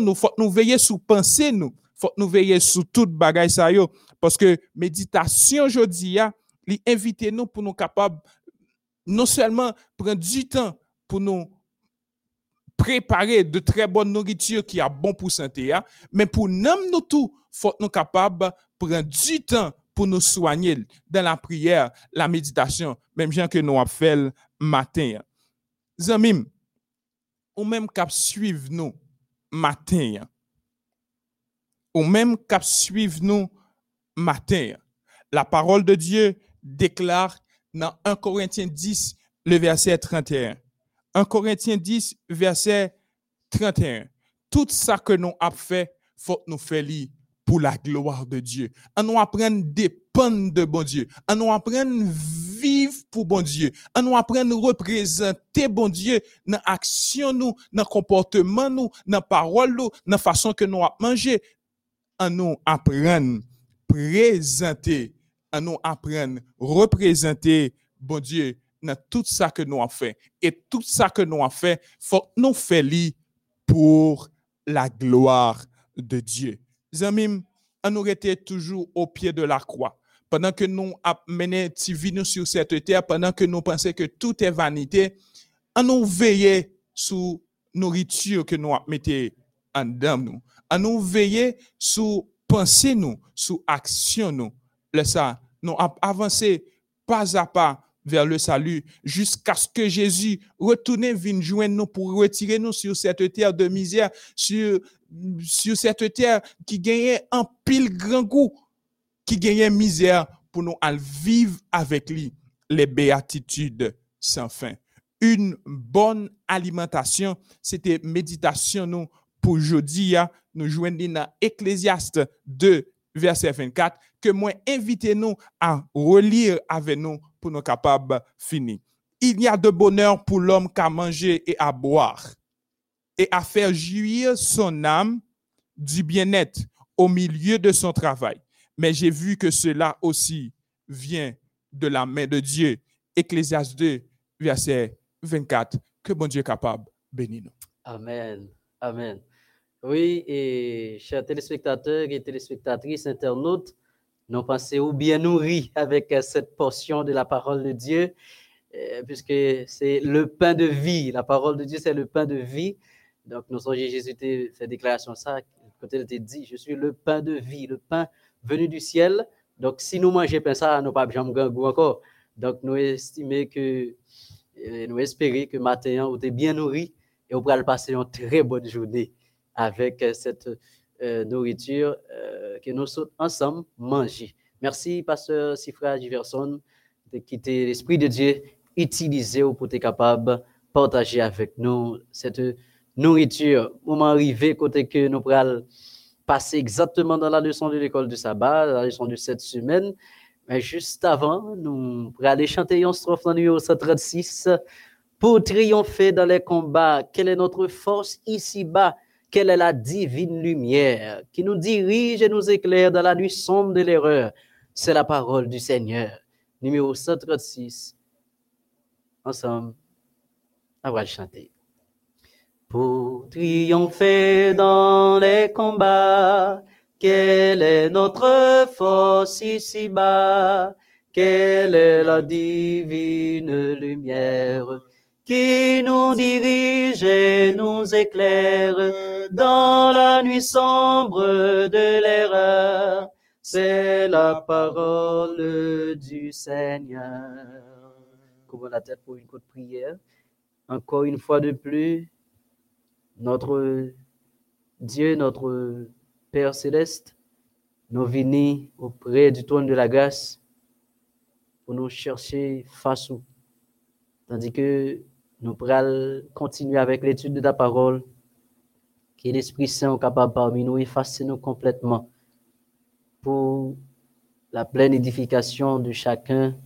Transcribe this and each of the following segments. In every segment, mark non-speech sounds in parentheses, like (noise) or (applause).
nous, faut nous veiller sous pensée nous, faut nous veiller sous toute bagaille ça parce que méditation aujourd'hui a li inviter nous pour nous capables non seulement prendre du temps pour nous préparer de très bonne nourriture qui a bon pour santé, hein, mais pour nous, nous tout, nous capables prendre du temps pour nous soigner dans la prière, la méditation, même gens que nous avons fait le matin. Hein. Zamim, ou même cap suivre nous matin. Ou même cap suivre nous matin. La parole de Dieu déclare dans 1 Corinthiens 10, le verset 31. 1 Corinthiens 10, verset 31. Tout ça que nous avons fait, faut nous faire pour la gloire de Dieu. On nous apprendre dépendre de bon Dieu. On nous apprendre pour bon Dieu. On nous apprendre représenter bon Dieu dans action nous, dans comportement nous, dans parole nous, dans façon que nous manger. On nous apprendre présenter, on nous apprendre représenter bon Dieu dans tout ça que nous avons fait. Et tout ça que nous avons fait, faut nous faire pour la gloire de Dieu. Zamim, on aurait été toujours au pied de la croix. Pendant que nous mené nous sur cette terre, pendant que nous pensons que tout est vanité, on nous veillait sous nourriture que nous mettons en dedans nous. On nous veillait sous pensée nous, sous action nous. Le ça, nous avancé pas à pas vers le salut jusqu'à ce que Jésus retourne vienne joindre nous pour retirer nous sur cette terre de misère, sur, sur cette terre qui gagnait un pile grand goût, qui gagnait misère pour nous vivre avec lui les béatitudes sans fin. Une bonne alimentation, c'était méditation nous pour aujourd'hui, hein. nous joindre dans Ecclésiaste 2, verset 24, que moi invitez nous à relire avec nous pour nous capables finir. Il y a de bonheur pour l'homme qu'à manger et à boire et à faire jouir son âme du bien-être au milieu de son travail. Mais j'ai vu que cela aussi vient de la main de Dieu. Ecclésias 2, verset 24. Que bon Dieu est capable, bénis nous. Amen. Amen. Oui, et chers téléspectateurs et téléspectatrices, internautes, nous pensons bien nourris avec cette portion de la parole de Dieu, euh, puisque c'est le pain de vie. La parole de Dieu, c'est le pain de vie. Donc, nous avons Jésus fait déclaration ça, quand il était dit, je suis le pain de vie, le pain venu du ciel. Donc, si nous mangeons ça, nous pas jamais goût encore. Donc, nous estimons que, euh, nous espérons que matin, vous êtes bien nourris et vous pourrez passer une très bonne journée avec cette euh, nourriture euh, que nous sommes ensemble manger. Merci, pasteur Sifra Giverson, de quitter l'Esprit de Dieu utilisé pour être capable de partager avec nous cette nourriture. Moment arrivé, côté que nous pourrons passer exactement dans la leçon de l'école du sabbat, la leçon de cette semaine. Mais juste avant, nous aller chanter une strophe dans le numéro 136 pour triompher dans les combats. Quelle est notre force ici-bas? Quelle est la divine lumière qui nous dirige et nous éclaire dans la nuit sombre de l'erreur? C'est la parole du Seigneur. Numéro 136. Ensemble, on va chanter. Pour triompher dans les combats, quelle est notre force ici-bas? Quelle est la divine lumière qui nous dirige et nous éclaire dans la nuit sombre de l'erreur? C'est la parole du Seigneur. Couvrons la tête pour une courte prière. Encore une fois de plus, notre Dieu, notre Père céleste, nous venons auprès du trône de la grâce pour nous chercher face où. Tandis que nous pourrons continuer avec l'étude de ta parole, que l'Esprit Saint est capable parmi nous effacer nous complètement pour la pleine édification de chacun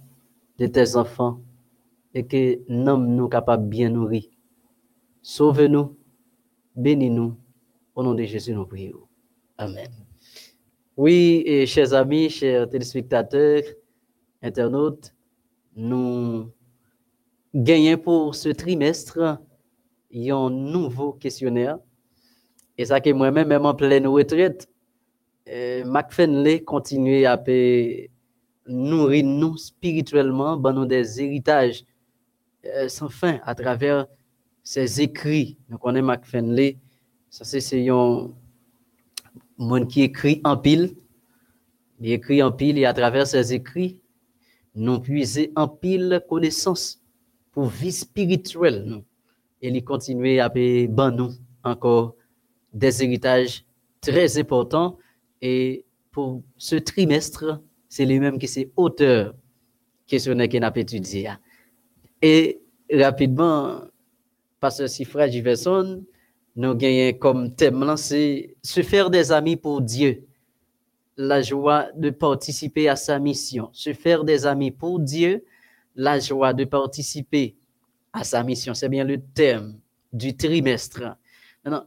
de tes enfants et que nous nous capables bien nourrir. Sauve-nous, bénis-nous, au nom de Jésus nous prions. Amen. Oui, chers amis, chers téléspectateurs, internautes, nous gagné pour ce trimestre un nouveau questionnaire Et ça que moi-même, même en pleine retraite, euh, McFenley continue à nourrir nous spirituellement, ben nous des héritages euh, sans fin à travers ses écrits. Nous connaissons McFenley, ça c'est un monde qui écrit en pile, il écrit en pile et à travers ses écrits, nous puiser en pile connaissance pour vie spirituelle. Nous. Et il continue à ben nous encore des héritages très importants. Et pour ce trimestre, c'est lui-même qui est auteur questionnaire qu'il a étudié. Et rapidement, Pasteur Sifra Giverson, nous gagnons comme thème c'est se faire des amis pour Dieu. La joie de participer à sa mission. Se faire des amis pour Dieu, la joie de participer à sa mission. C'est bien le thème du trimestre. Maintenant,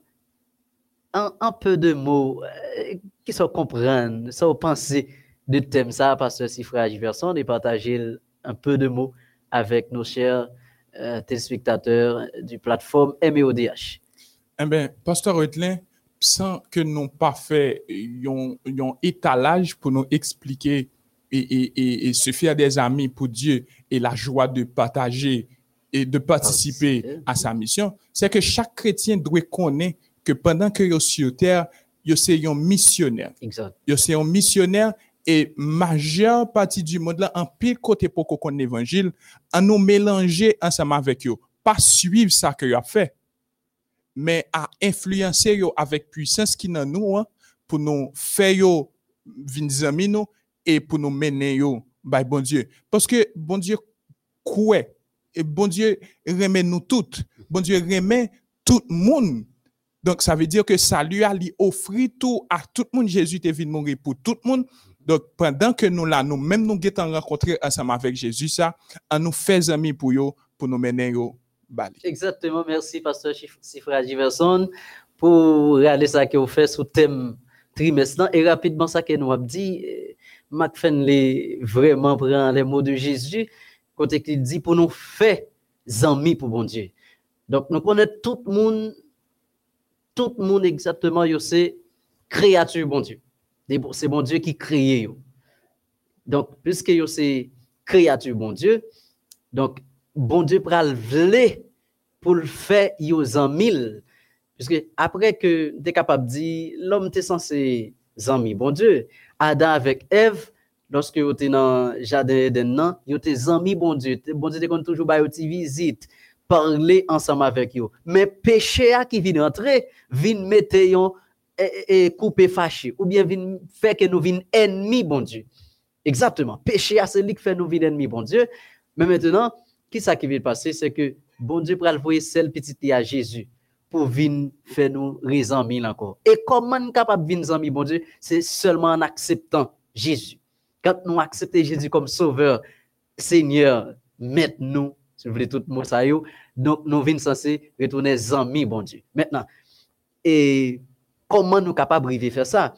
un, peu de mots euh, qui sont comprendre, sont penser de thème ça, Pasteur Sifra Giverson, et partager un peu de mots avec nos chers euh, téléspectateurs du plateforme MEODH. Eh bien, Pasteur Oetlin, sans que nous pas fait un étalage pour nous expliquer et, se faire des amis pour Dieu et la joie de partager et de participer à sa mission, c'est que chaque chrétien doit connaître que pendant que vous sur terre, vous êtes un missionnaire. Exact. Vous êtes un missionnaire et majeure partie du monde là, en pire côté pour qu'on l'évangile, à nous mélanger ensemble avec eux. Pas suivre ça que a fait, mais à influencer eux avec puissance qui nous, hein, pour nous faire nous et pour nous mener yo by bon Dieu. Parce que bon Dieu quoi et bon Dieu remet nous toutes. Bon Dieu remet tout le monde. Donc, ça veut dire que ça lui a offert tout à tout le monde. Jésus est venu mourir pour tout le monde. Donc, pendant que nous là, nous même nous avons rencontré ensemble avec Jésus, ça, on nous fait amis pour eux, pour nous mener au Bali. Exactement. Merci, Pasteur Sifra Giverson, pour réaliser ça que vous faites sous thème trimestre. Et rapidement, ça que nous avons dit, McFenley vraiment prend les mots de Jésus, côté qu'il dit pour nous faire amis pour bon Dieu. Donc, nous connaissons tout le monde, tout le monde exactement, c'est créature bon Dieu. C'est bon Dieu qui crée. Donc, puisque c'est créature bon Dieu, donc, bon Dieu pral vle pour le faire yo en mille. Puisque après que tu es capable de dire, l'homme est censé amis, bon Dieu, Adam avec Ève, lorsque vous êtes dans le jardin d'Eden, vous êtes amis, bon Dieu. Bon Dieu, vous toujours une visite, parler ensemble avec eux. Mais péché qui vient entrer, vient mettre et, couper fâché, ou bien faire que nous vînes ennemis, bon Dieu. Exactement. Péché, c'est lui qui fait nous vînes ennemis, bon Dieu. Mais maintenant, qui ça qui vient passer, c'est que bon Dieu pour envoyer celle petite à Jésus pour venir faire nous mille encore. Et comment nous capable de venir bon Dieu, c'est seulement en acceptant Jésus. Quand nous acceptons Jésus comme sauveur, Seigneur, maintenant, si vous voulez tout ça donc nous venons censés retourner amis, bon Dieu. Maintenant, et Comment nous capables de faire ça?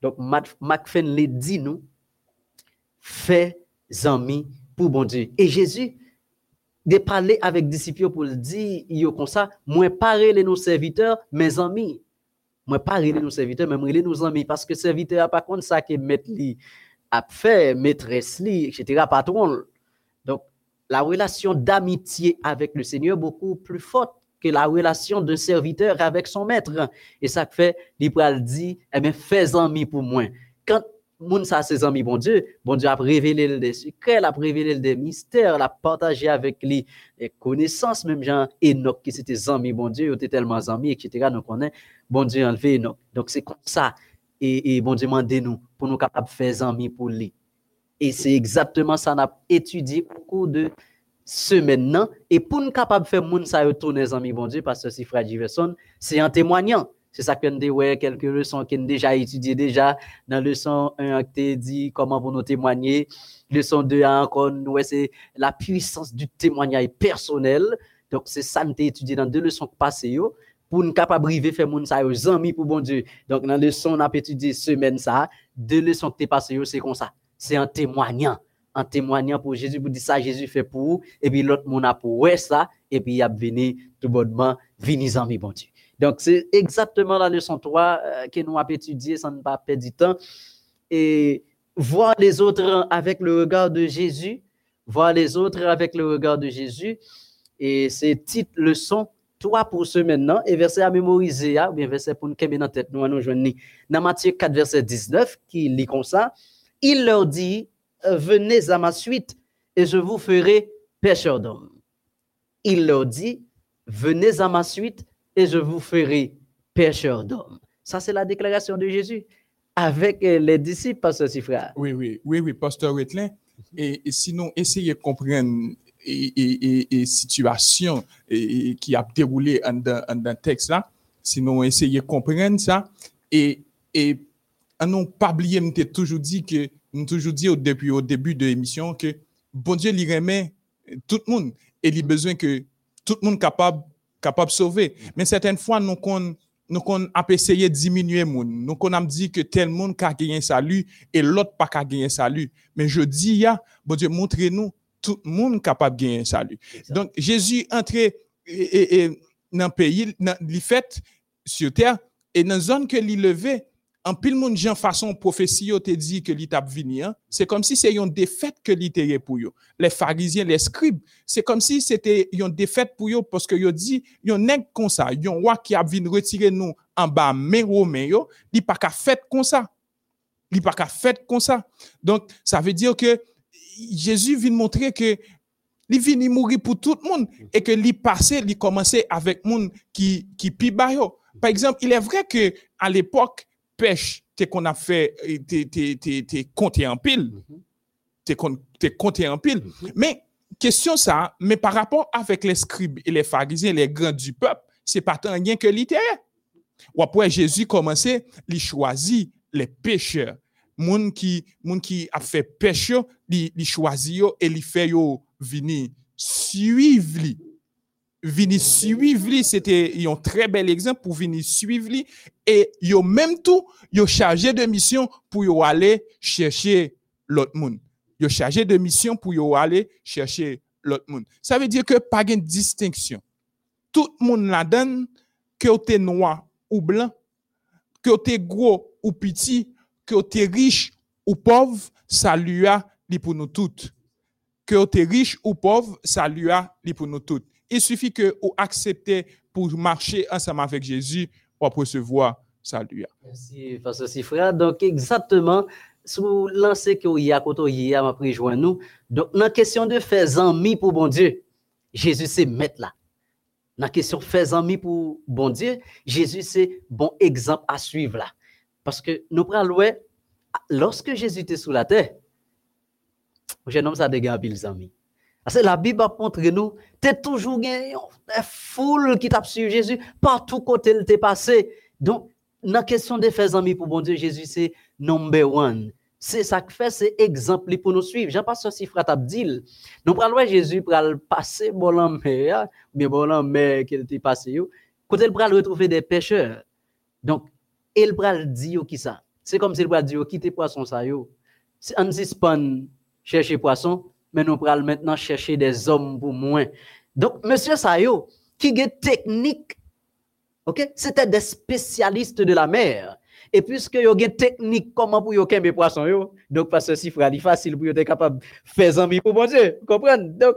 Donc, McFenley dit nous, fais amis pour bon Dieu. Et Jésus, de parler avec disciples pour le dire, il comme ça, moi parler nos serviteurs, mes amis. Moi parler nos serviteurs, mais moi nos amis, parce que serviteur pas contre ça que mettre a fait, maîtresse etc., patron. Donc, la relation d'amitié avec le Seigneur beaucoup plus forte que la relation d'un serviteur avec son maître. Et ça fait, il dit, eh bien, fais amis pour moi. Quand moun ça ses amis, bon Dieu, bon Dieu a révélé des secrets, a révélé des mystères, a partagé avec lui les connaissances, même Jean Enoch qui c'était amis, bon Dieu, il était tellement amis, etc. Donc on est, bon Dieu enlevé Enoch. Donc c'est comme ça. Et, bon Dieu m'a nous pour nous capables de faire amis pour lui. Et c'est exactement ça, on a étudié au cours de ce maintenant et pour nous capable faire moun ça retourner amis bon Dieu parce que si frère Diverson c'est en témoignant. C'est ça que nous ouais quelques leçons qu'on déjà étudié déjà. Dans leçon 1 qui dit comment pour nous témoigner. Leçon 2 encore ouais c'est la puissance du témoignage personnel. Donc c'est ça nous étudié dans deux leçons passées pour nous capable arriver faire moun ça amis pour bon Dieu. Donc dans leçon on a étudié semaine ça. Deux leçons qui passées c'est comme ça. C'est en témoignant en témoignant pour Jésus, pour dire ça, Jésus fait pour vous, et puis l'autre monde a pour ouais ça, et puis il a venu tout bonnement, venez amis, bon Dieu. Donc, c'est exactement la leçon 3 euh, que nous avons étudié sans ne pas perdre du temps. Et voir les autres avec le regard de Jésus, voir les autres avec le regard de Jésus. Et ces petites leçons, toi pour ce maintenant, et verset à mémoriser, hein, ou bien verset pour nous dans la tête, nous allons joindre dans Matthieu 4, verset 19, qui lit comme ça. Il leur dit, venez à ma suite et je vous ferai pécheur d'hommes. Il leur dit, venez à ma suite et je vous ferai pécheur d'hommes. Ça, c'est la déclaration de Jésus avec euh, les disciples, Pasteur Sifra. Oui, oui, oui, oui, Pasteur Wetlin. Et, sinon, essayez de comprendre et, situation qui a déroulé dans le texte là. Sinon, essayez de comprendre ça. Et, et non pas oublier, toujours dit que, toujours dit au début, au début de l'émission que bon Dieu, il remet tout le monde et il a besoin que tout le monde capable capable de sauver. Mais certaines fois, nous qu'on nous qu'on a essayé de diminuer moun. Nous qu'on a dit que tel monde a gagné salut et l'autre pas a gagné salut. Mais je dis, ya, bon Dieu, montrez-nous tout le monde capable de gagner salut. Donc, Jésus entré dans le pays, il fait sur terre, et dans la zone que il levé, en pile monde gens façon prophétie te dit que l'étape venir hein. c'est comme si c'est une défaite que l'ité pour eux les pharisiens les scribes c'est comme si c'était une défaite pour eux parce que yo dit yon nèg comme ça. Yon roi qui a vinn retirer nous en bas mais romain yo li pas qu'à fait comme ça. Li pas qu'à fait comme ça. Donc ça veut dire que Jésus vient montrer que il vient mourir pour tout le monde et que li passé li commencé avec monde qui qui pi par exemple il est vrai que à l'époque pêche, t'es qu'on a fait, t'es, t'es, compté en pile. T'es, compté en pile. Mais, question ça, mais par rapport avec les scribes et les pharisiens, les grands du peuple, c'est pas tant rien que littéraire. Ou après, Jésus commençait, il choisit les pécheurs. Moun qui, moun qui a fait péché, il choisit et il fait yo venir suivre venir suivre c'était un très bel exemple pour venir suivre et yo même tout yo chargé de mission pour yo aller chercher l'autre monde. Yo chargé de mission pour yo aller chercher l'autre monde. Ça veut dire que pas de distinction. Tout le monde la donne que tu es noir ou blanc que tu es gros ou petit que tu es riche ou pauvre ça lui a pour nous toutes. Que tu es riche ou pauvre ça lui a pour nous toutes. Il suffit que vous acceptez pour marcher ensemble avec Jésus pour recevoir salut. Merci, Pasteur Sifra. Donc, exactement, sous lancé que y a quand y a m'a rejoint nous. Donc, la question de faire amis pour bon Dieu, Jésus c'est mettre là. La question de faire amis pour bon Dieu, Jésus c'est bon exemple à suivre là. Parce que nous prenons lorsque Jésus était sous la terre, jeune homme ça dégage les amis. Parce que la Bible montre nous, tu es toujours une foule qui t'a suivi Jésus, partout côté il t'est passé. Donc, la question de faire amis pour bon Dieu, Jésus c'est number one. C'est ça que fait, c'est exemple pour nous suivre. J'en passe aussi, frère Abdil. Nous prenons Jésus pour le passer, bon la mer, bien bon la mer qu'il était passé. Côté il le retrouver des pêcheurs. Donc, il pral dire qui ça? C'est comme s'il pral dire, quittez poisson ça yo. On suspend chercher poisson, mais nous allons maintenant chercher des hommes pour moins. Donc, monsieur Sayo, qui est technique, ok, c'était des spécialistes de la mer. Et puisque y a une technique comment pour yo kembe poisson yo, donc parce que si frère, facile pour être capable de faire amis pour bon Dieu, comprenez? Donc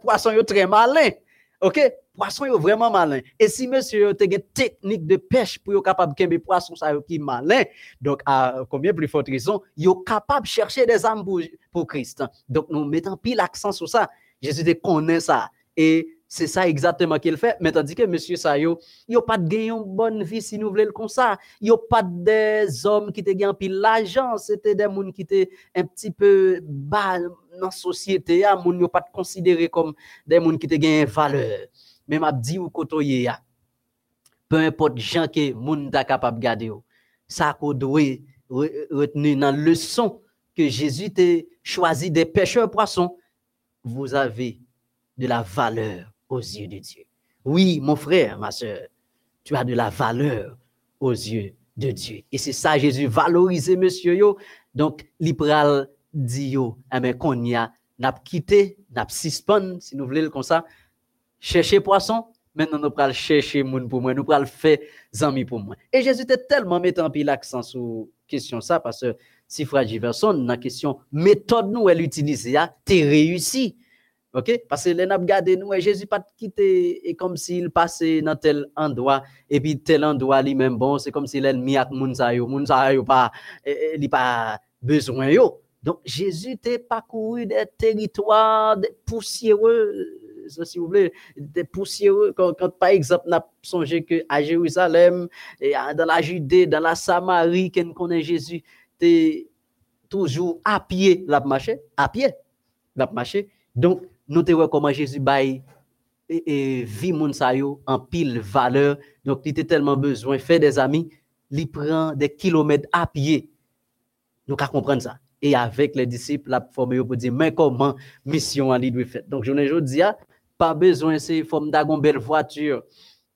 poisson yo très malin. OK? Poisson est vraiment malin. Et si monsieur a une technique de pêche pour être capable de kembe poisson ça qui malin, donc à combien plus forte raison, est capable de chercher des âmes pour, Christ. Donc nous mettons pile l'accent sur ça. Jésus connaît ça. Et c'est ça exactement qu'il fait. Mais tandis que monsieur Sayo, il n'y a pas de gain bonne vie si nous voulons comme ça. Il n'y a pas des hommes qui te gagnent pile l'argent. C'était des gens qui étaient un petit peu bas dans la société. Ils ne pas considéré comme des gens qui te gagnent valeur. Mais m'a dit ou kotoye peu importe gens que moun ta capable garder ça qu'on doit retenir dans leçon que Jésus t'a choisi des pêcheurs poissons vous avez de la valeur aux yeux de Dieu. Oui, mon frère, ma soeur, tu as de la valeur aux yeux de Dieu. Et c'est ça, Jésus valorisé, monsieur yo. Donc, l'ipral dit yo, eh qu'on y a, n'a quitté, n'a suspend, si nous voulons comme ça, chercher poisson, Maintenant, nous pral chercher moun pour moi, nous pral faire amis pour moi. Et Jésus était tellement mettant pile l'accent sur question ça parce que si frère dans la question méthode nous elle utilise, t'es réussi. OK? Parce que les n'a regardé nous et Jésus pas quitté et comme s'il passait dans tel endroit et puis tel endroit lui-même bon, c'est comme s'il est mis avec moun sa yo, pas pas besoin yo. Donc Jésus t'a parcouru des territoires des poussiéreux si vous voulez, des poussiéreux. Quand, par exemple, on a songé que à Jérusalem, et dans la Judée, dans la Samarie, qu'on connaît Jésus, tu toujours à pied, la marché, à pied, la. Donc, nous te comment Jésus baille et, vit mon en pile valeur. Donc, il était tellement besoin faire des amis, il prend des kilomètres à pied. Nous qu'à comprendre ça. Et avec les disciples, la formé pour dire, mais comment mission a doit faire. Donc, je ne dis pas besoin, c'est forme une belle voiture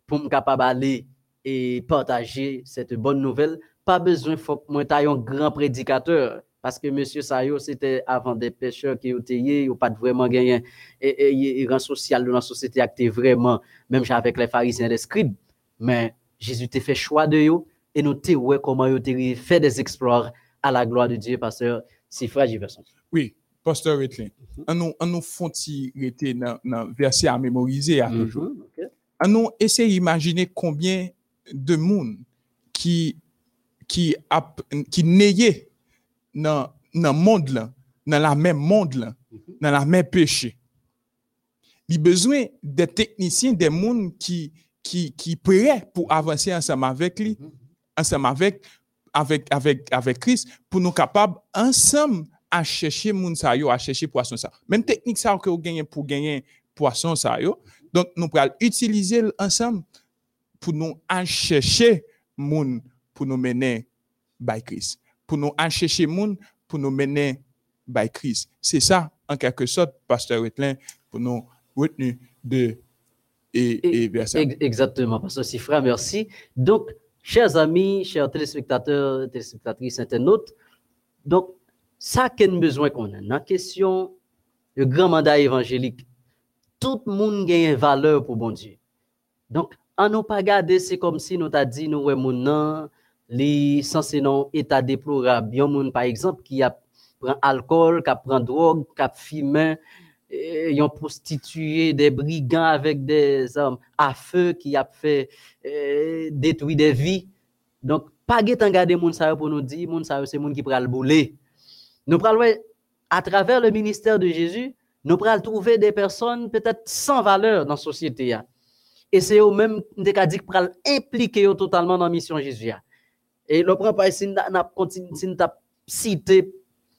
pour me aller et partager cette bonne nouvelle. Pas besoin, faut que moi un grand prédicateur. Parce que monsieur Sayo, c'était avant des pêcheurs qui ont été, ou pas vraiment gagné et, et, social de la société acté vraiment, même avec les pharisiens et les scribes. Mais Jésus t'a fait choix de eux et nous t'es ouais comment il fait des exploits à la gloire de Dieu, pasteur, c'est fragile. Oui, Pasteur Wetlin, on nous, on nous font dans le verset à mémoriser à mhm, toujours. On nous essaie d'imaginer combien de monde qui qui a, qui dans le monde dans la même monde mhm. dans la même péché. Il a besoin des techniciens, des monde qui qui prêts pour avancer ensemble avec lui, mhm. ensemble avec Christ pour nous capables ensemble à chercher moun sa yo, à chercher poisson ça. Même technique ça que vous gagnez pour gagner poisson ça yo. Donc nous pouvons utiliser ensemble pour nous chercher moun pour nous mener by Christ. Pour nous en chercher moun pour nous mener by Christ. C'est ça en quelque sorte pasteur Wetlin pour nous retenir de et, et, verset. Exactement, pasteur Sifra, merci. Donc chers amis, chers téléspectateurs, téléspectatrices, internautes, donc ça qu'on a besoin qu'on a. La question, le grand mandat évangélique, tout le monde gagne valeur pour bon Dieu. Donc, en nous pas garder, c'est comme si nous t'a dit, nous, mon nom, les censés non état déplorable. Yon moun, par exemple, qui a prend alcool, qui prend drogue, qui fume, yon prostitué, des brigands avec des hommes à feu qui a fait euh, détruire des vies. Donc, pas guetan garder moun pour nous dire, moun sa c'est moun qui prend le boulet. Nous prenons à travers le ministère de Jésus, nous prenons trouver des personnes peut-être sans valeur dans la société. Et c'est eux même qui pour impliquer totalement dans la mission Jésus. Et le pas ici, nous citer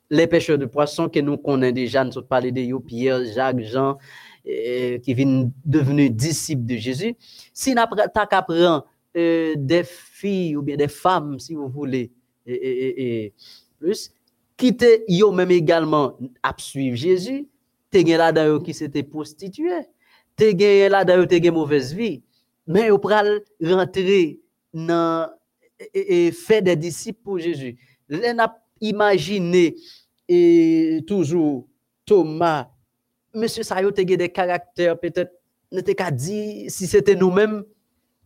les pêcheurs de poissons que nous connaissons déjà, nous parlé de Pierre, Jacques, Jean, qui viennent devenir disciples de Jésus. Si nous apprend euh, des filles ou bien des femmes, si vous voulez, plus, qui yo même également à suivre Jésus, te gen là d'ailleurs qui s'était prostitué, te gen là d'ailleurs te gen mauvaise vie, mais au pral rentrer dans et, faire des disciples pour Jésus. On a imaginé et toujours Thomas, monsieur Sayo gen des caractères peut-être n'était qu'à dire si c'était nous-mêmes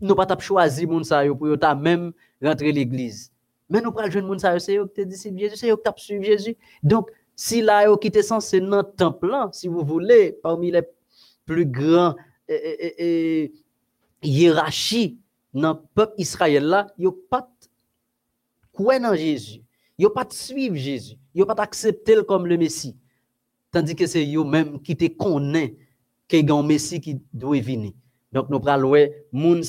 nous pas choisi moun Sayo pour ta même rentrer l'église. Mais nous prenons jeune monde ça c'est eux qui te disciple Jésus, c'est eux qui suivi Jésus. Donc si là qui étaient censé dans temple si vous voulez, parmi les plus grands hiérarchies dans le peuple Israël là, ils pas quoi dans Jésus. Ils pas suivre Jésus. Ils pas accepté comme le Messie. Tandis que c'est eux même qui te connaissent qu'il y un Messie qui doit venir. Donc nous prenons ouais moun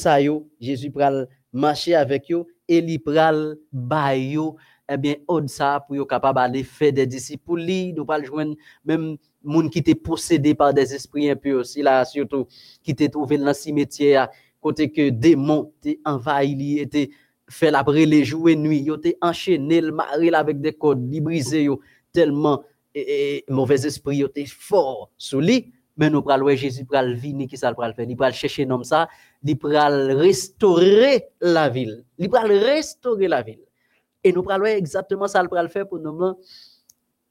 Jésus pral marcher avec eux et li pral bayo eh bien od ça pour yo capable aller faire des disciples nous pas joindre même monde qui était possédé par des esprits impurs aussi surtout qui était trouvé dans le cimetière côté que démons étaient envahi était fait la les jours et nuit yo était enchaîné le mari avec des cordes li brisé yo tellement et, mauvais esprit yo était fort sous lui mais nous pral Jésus pral venir qui ça pral faire il pral chercher nom ça il pral restaurer la ville il pral restaurer la ville et nous pral exactement ça pral faire pour nous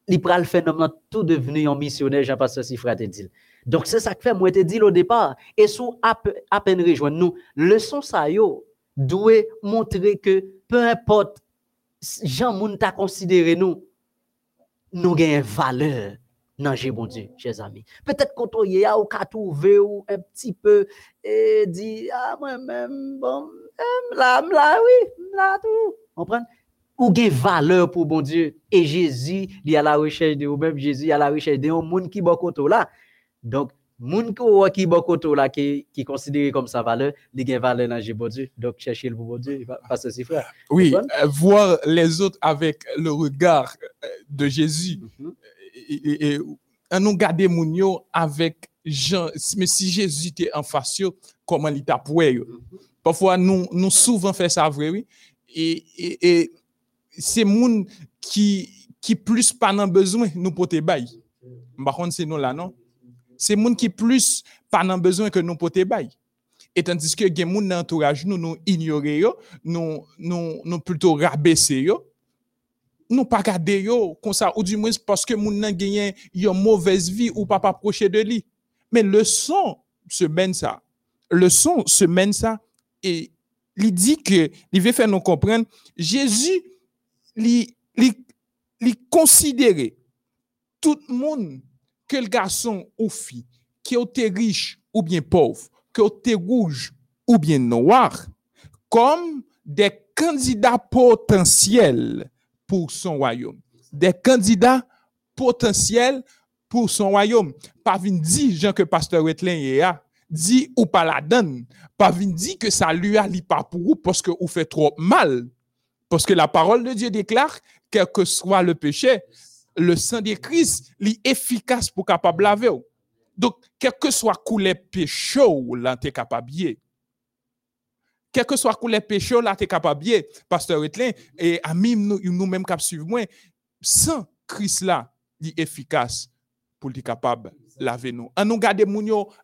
il pral faire nous tout devenu un missionnaire Jean pasteur si frère dit Donc, c'est ça que fait, moi, te dit au départ. Et sous à, pe- à peine rejoindre nous, leçon ça yo, doit montrer que peu importe, Jean moun t'a considéré nous, nous gagnons valeur dans Dieu, bon Dieu, chers amis. Peut-être quand on y a ou qu'à trouver ou un petit peu et dit, ah, moi-même, bon, euh, là, là, oui, là, tout. Comprendre? Ou gain valeur pour bon Dieu. Et Jésus, il y a la recherche de ou même Jésus, il y a la recherche de un monde qui bon là. Donc, bon côté là, qui, qui considéré comme sa valeur, il gain valeur dans Dieu. Donc, cherchez le bon Dieu, pas ceci, frère. Oui, euh, voir les autres avec le regard euh, de Jésus. Mhm. Et, et- et- et nous garder moun yo avec Jean. Mais si Jésus était en face, yo, comment il t'a poué, yo? Parfois, nous, nous souvent fait ça vrai, oui. Et, et, et c'est moun qui, qui plus pas nan besoin, nous pote bay. Par contre, c'est nous là, non? C'est moun qui plus pas besoin que nous pote bay. Et tandis que gen moun nan entourage nous, nous ignorer yo, nous, nous, nous plutôt rabaisser yo, nous pas garder yo comme ça, ou du moins parce que moun nan genyen yon mauvaise vie ou pas approcher de lui. Mais le son se mène ça. Le son se mène ça et il dit que, il veut faire nous comprendre, Jésus, il considérait tout le monde, que le garçon ou fille, qui était riche ou bien pauvre, qui était rouge ou bien noir, comme des candidats potentiels pour son royaume. Des candidats potentiels pour son royaume. Pas vin dit, Jean, que pasteur Wetlin dit ou pas la donne. Pas vin dit que ça lui a li pas pour vous parce que vous fait trop mal. Parce que la parole de Dieu déclare, quel que soit le péché, le sang de Christ est efficace pour capable laver. Donc, quel que soit coulé péché, là, t'es capable quel que soit coulé péché, là, t'es capable Pasteur Wetlin, et amis, nous, nous-mêmes qui suivons, moi, sans Christ là, est efficace pour être capable laver nous. En nous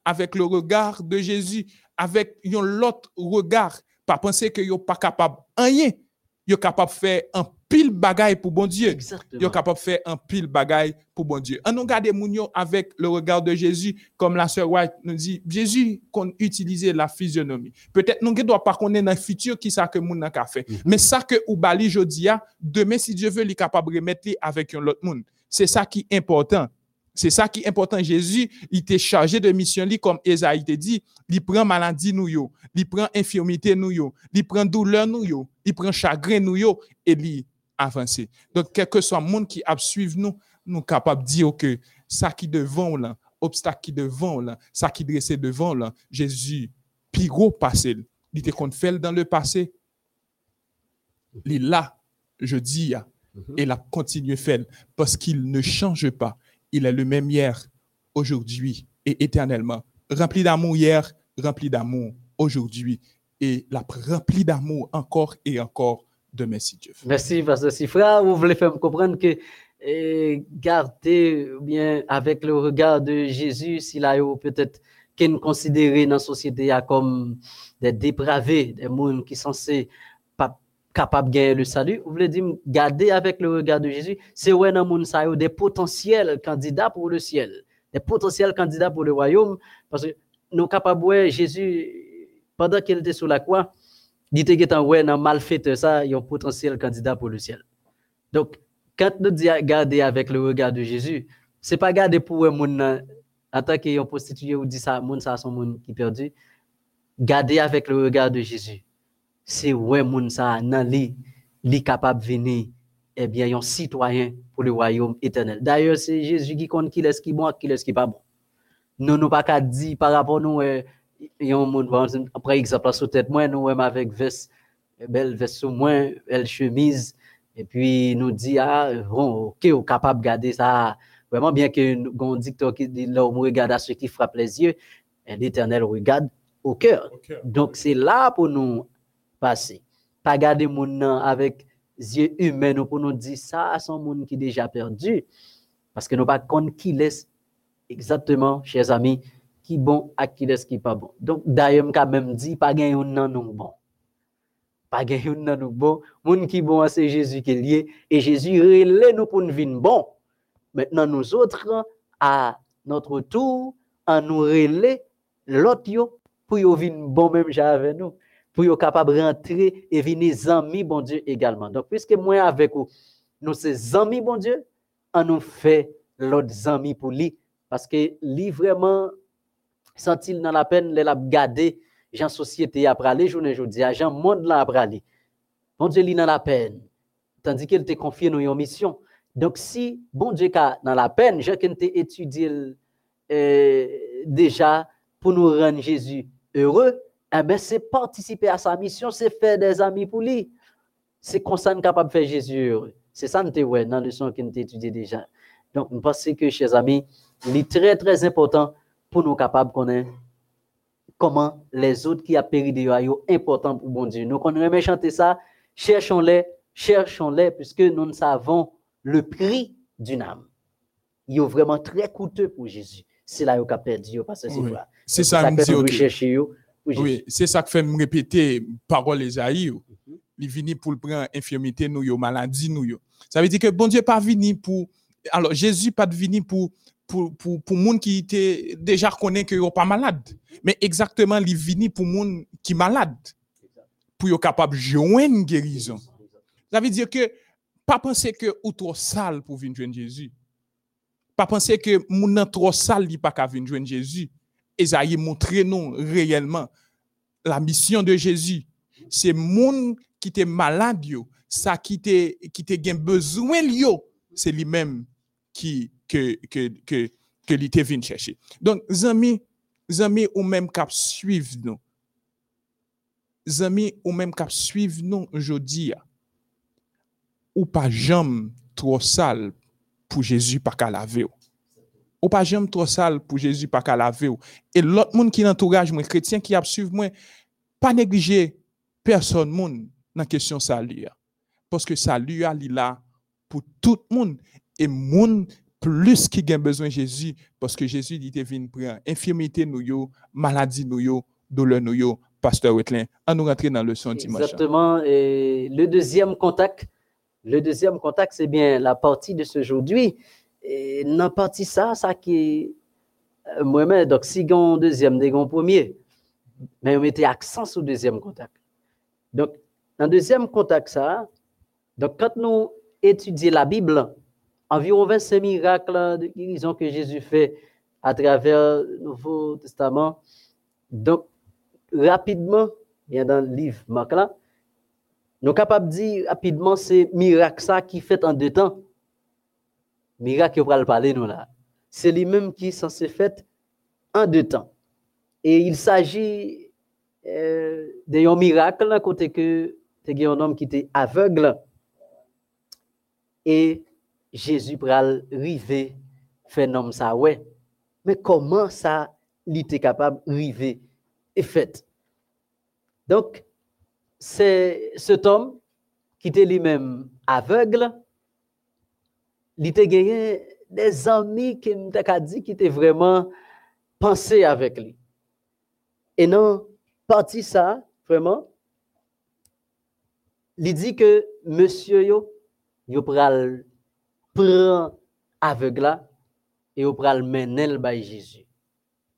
avec le regard de Jésus, avec l'autre regard, pas penser que yo pas capable rien, yo capable faire un pile bagaille pour bon Dieu. Yo Exactement. capable de faire un pile bagaille pour bon Dieu. En nous yo avec le regard de Jésus, comme la sœur White nous dit, Jésus qu'on utilisait la physionomie. Peut-être nous ne doit pas connaître dans le futur qui ça que nan ka fait. Mais ça que ou bali jodi a, demain si Dieu veut, il est capable de remettre avec un autre monde. C'est ça qui est important. C'est ça qui est important. Jésus, il était chargé de mission li, comme Esaïe te dit, il prend maladie nous yo, il prend infirmité nous yo, il prend douleur nous yo, il prend chagrin nous yo, et il Donc, quel que soit le monde qui a suivre nous, nous capables de dire que ça qui devant là, obstacle qui devant là, ça qui dressé devant là, Jésus, piro passé, il était qu'on fait dans le passé, il est là, je dis, et il a continué faire parce qu'il ne change pas. Il est le même hier, aujourd'hui et éternellement. Rempli d'amour hier, rempli d'amour aujourd'hui. Et la rempli d'amour encore et encore demain si Dieu. Merci, Pasteur Sifra. Vous voulez faire comprendre que eh, garder bien avec le regard de Jésus, s'il a eu peut-être qu'on considéré dans la société comme des dépravés, des gens qui sont censés pas capables de gagner le salut. Vous voulez dire garder avec le regard de Jésus, c'est ouais dans monde ça des potentiels candidats pour le ciel, des potentiels candidats pour le royaume parce que nous capables ouais Jésus pendant qu'il était sur la croix, il était getan ouais dans malfaiteur ça, il y a un potentiel candidat pour le ciel. Donc quand nous disons garder avec le regard de Jésus, c'est pas garder pour un monde en tant que prostitué ou dit ça, monde ça son monde qui perdu. Garder avec le regard de Jésus. C'est ouais monde ça nan li, li capable venir eh bien un citoyen pour le royaume éternel. D'ailleurs, c'est Jésus qui compte qui est qui bon, qui est qui pas bon. Nous nous pas qu'à dire par rapport nous euh, yon monde par exemple sous tête. Moi nous même avec veste belle veste sous moi, belle chemise. Et puis nous dit ah bon OK on capable garder ça. Vraiment bien gon dicton qui dit l'homme regarde à ceux qui frappent les yeux et l'Éternel regarde au cœur. Donc c'est là pour nous passer. Pas garder mon nom avec yeux humains pour nous dire ça son monde qui déjà perdu. Parce que nous pas compte qui laisse exactement chers amis qui bon à qui laisse qui pas bon. Donc d'ailleurs m'a même dit pas gagne un nan nous bon. Pas gagne un nan nous bon, monde qui bon c'est Jésus qui est lié et Jésus relève nous pour vivre bon. Maintenant nous autres à notre tour en nous relais l'autre pour yo venir bon même avec nous pour yo capable rentrer et venir amis bon Dieu également donc puisque moi avec vous nous ces amis bon Dieu on nous fait l'autre amis pour lui parce que lui vraiment sent-il dans la peine les l'a garder Jean société après aller journée Jean monde là après aller bon Dieu dans la peine tandis qu'il te confié nous une mission donc si bon Dieu dans la peine j'ai étudié euh, déjà pour nous rendre Jésus heureux, eh ben, c'est participer à sa mission, c'est faire des amis pour lui. C'est comme ça capable de faire Jésus. C'est ça nous dans le leçon que nous étudié déjà. Donc, je pense que, chers amis, il est très, très important pour nous capables de connaître comment les autres qui ont péri de sont important pour bon Dieu. Nous, nous chanter ça, cherchons-les, cherchons-les, puisque nous ne savons le prix d'une âme. Il est vraiment très coûteux pour Jésus c'est là qu'il a perdu parce que c'est oui. C'est ça, que dit, chercher Oui, c'est ça qui fait me répéter parole Esaïe. Mm Il vient pour prendre infirmité nous yo, maladie nous yo. Ça veut dire que bon Dieu pas venu pour alors Jésus pas venu pour pour pour pour qui était déjà connaît que yo pas malade, mais exactement il venu pour monde qui malade pour yo capable joindre guérison. Ça veut dire que pas penser que ou trop sale pour venir joindre Jésus pas penser que moun trop sale li pas qu'à venir joindre Jésus. Esaïe montre nous réellement la mission de Jésus. C'est moun qui était malade yo, ça qui était qui besoin yo, c'est lui-même qui que que que que li te venu chercher. Donc zami zami ou même cap suivre nous. Zami ou même cap suivre nous aujourd'hui ou pas jamais trop sale pour Jésus pas qu'à laver. Ou pas jamais trop sale pour Jésus pas qu'à laver. Et l'autre monde qui l'entourage, moi, chrétien qui a suivi moi, pas négliger personne monde dans question salut. Parce que salut est là pour tout le monde. Et monde plus qui a besoin de Jésus, parce que Jésus dit qu'il venu prendre infirmité nous yo, maladie nous douleur nous yo, pasteur Wetlin. On nous rentrer dans le son dimanche. Exactement. Le deuxième contact, le deuxième contact, c'est bien la partie de ce aujourd'hui. Et dans la partie ça, ça qui euh, moi-même, donc si on deuxième, des premier, mais on mettait accent sur le deuxième contact. Donc, dans le deuxième contact, ça, donc quand nous étudions la Bible, environ 25 miracles de guérison que Jésus fait à travers le Nouveau Testament. Donc, rapidement, bien dans le livre Marc là, nous capables de dire rapidement, c'est miracle ça qui fait en deux temps. Miracle que vous parler nous là. C'est lui-même qui est censé faire en deux temps. Et il s'agit euh, d'un miracle, côté que tu un homme qui était aveugle. Et Jésus pral river homme ça ouais. Mais comment ça il était capable river et fait? Donc, c'est cet homme qui était lui-même aveugle, il était gagné des amis qui dit qui étaient vraiment pensé avec lui. Et non, parti ça, vraiment, il dit que monsieur yo, yo pral prend aveugle et yo pral mener by Jésus.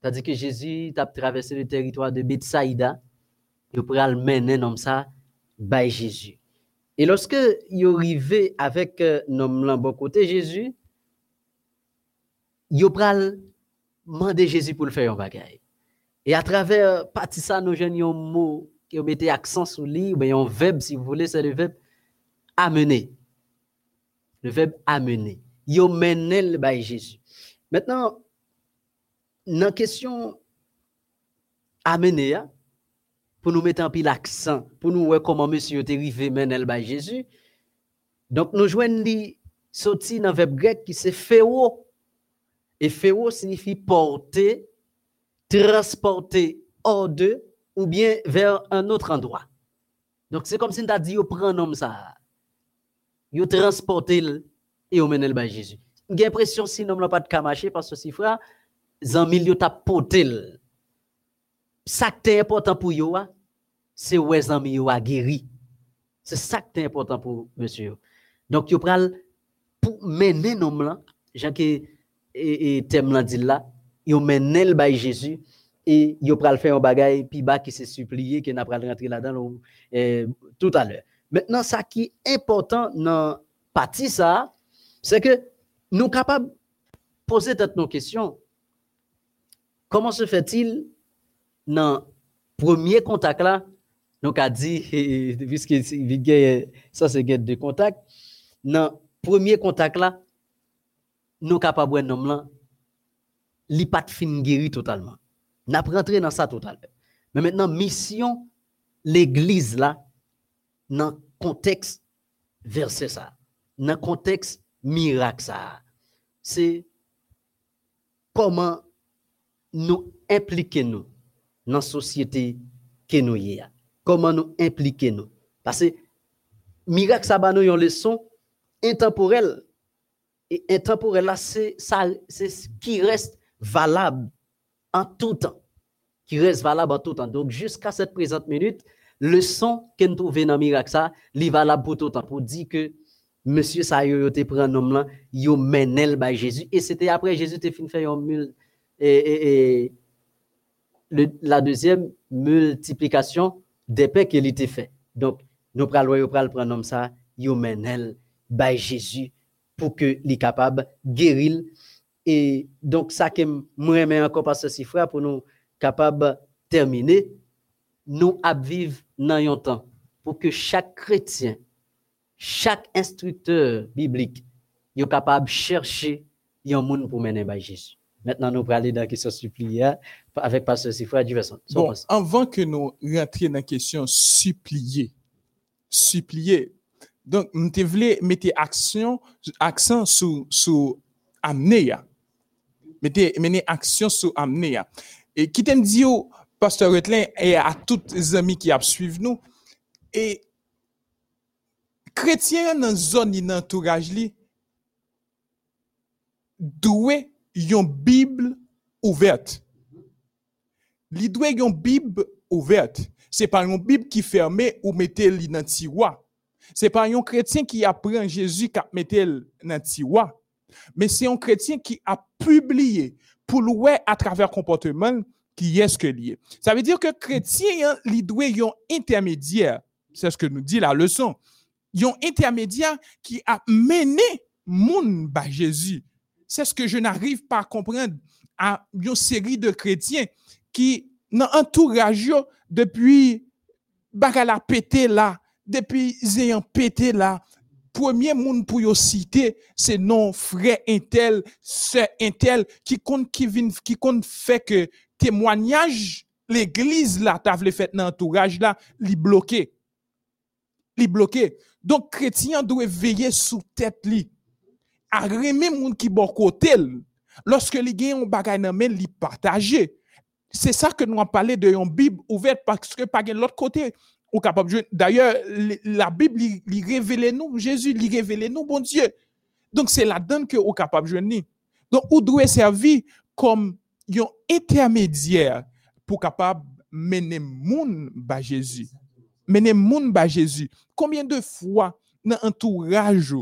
C'est-à-dire que Jésus a traversé le territoire de Bethsaïda yo pral mener nom ça by Jésus. Et lorsque yo avec euh, nom là bon côté Jésus, yo pral demander Jésus pour le faire un bagage. Et à travers partie ça nous jeunes un mot qui ont mettez accent sur lui ou bien un verbe si vous voulez c'est le verbe amener. Le verbe amener. Yo mené le by Jésus. Maintenant dans la question amener pour nous mettre en pile l'accent, pour nous voir comment monsieur est arrivé menel by Jésus. Donc nous joignons sorti dans le verbe grec qui c'est féo. Et féo signifie porter, transporter hors de ou bien vers un autre endroit. Donc c'est comme si on dit, prend un homme ça. Yo transporter et au menel by Jésus. J'ai l'impression si n'a pas de camaché parce que si frère, zanmi yo t'a porté ça qui est important pour vous, c'est où les amis a guéri. C'est ça qui est important pour monsieur. Donc, vous pral pour mener nom là, Jean que et thème là dit là, yo menel bay Jésus et yo pral faire un bagay puis bas qui s'est supplié qui n'a pral rentrer là-dedans eh, tout à l'heure. Maintenant ça qui est important dans partie ça, c'est que nous capables poser toutes nos questions. Comment se fait-il dans premier contact là, nous avons dit, puisque ça c'est guette de contact, dans premier contact là, nous capables de nom là, pas fin guéri totalement. N'a rentré dans ça totalement. Mais maintenant mission l'église là dans contexte verset ça, dans contexte miracle ça. C'est comment nous impliquer nous dans la société que nous y Comment nous impliquer nous. Parce que miracle ça nous une leçon intemporelle. Et intemporelle là, c'est ça, c'est ce qui reste valable en tout temps. Qui reste valable en tout temps. Donc, jusqu'à cette présente minute, le son que nous trouvons dans miracle ça, est valable pour tout temps. Pour dire que monsieur ça yo te prend nom là, yo menel by Jésus. Et c'était après Jésus te fin fait un mule et, la deuxième multiplication des paix qu'il était fait. Donc, nous prenons prendre ça, yo menel by Jésus pour que les capable guérir et donc ça que moi encore par ceci frère pour nous capable terminer nous à vivre dans un temps pour que chaque chrétien chaque instructeur biblique est capable de chercher un monde pour mener by Jésus Maintenant, nous allons aller dans la question suppliée avec Pasteur Sifra Diverson. Bon, avant que nous rentrions dans la question suppliée, supplier, donc, nous devons mettre action, accent sur, sur amener. Mettez, mener action sur amener. Et qui t'aime dire, Pasteur et à tous les amis qui suivi nous, et chrétiens dans zone d'entourage, doivent une Bible ouverte. Li doit une Bible ouverte. C'est pas une Bible qui fermée ou mettez li dans tiroir. C'est pas un chrétien qui apprend Jésus qui mettez dans tiroir. Mais c'est un chrétien qui a publié pour louer à travers comportement qui est ce que lié. Ça veut dire que chrétien li doit un intermédiaire. C'est ce que nous dit la leçon. Un intermédiaire qui a mené moun ba Jésus c'est ce que je n'arrive pas à comprendre à une série de chrétiens qui, dans entourage depuis bagala pété là, depuis ayant pété là, premier monde pour yo citer, c'est non frère intel, sœur intel, qui compte qui vient, qui compte fait que témoignage l'église là, t'as fait dans entourage là, li bloqué. Li bloqué. Donc, chrétien doit veiller sous tête li. A remet moun qui bon côté lorsque li gen un bagay nan men li partager c'est ça que nous avons parlé de une bible ouverte parce que pas l'autre côté. Ou capable d'ailleurs la bible li, révèle nous Jésus li révèle nous bon Dieu. Donc c'est là-dedans que ou capable joindre donc ou doit servir comme un intermédiaire pour capable mener moun ba Jésus mener moun ba Jésus combien de fois dans entourage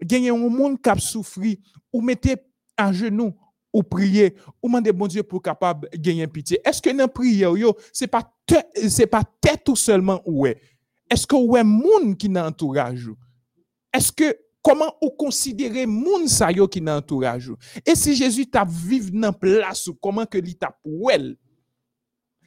gagner un monde qui souffri, ou mettez à genoux, ou prier, ou demander bon Dieu pour capable gagner pitié. Est-ce que dans prière, yo, c'est pas tête tout seulement ouais. Est-ce que ouais monde qui dans entourage? Est-ce que comment vous considérez moun sa yo qui dans entourage? Et si Jésus t'a vivre dans place comment que li t'a pour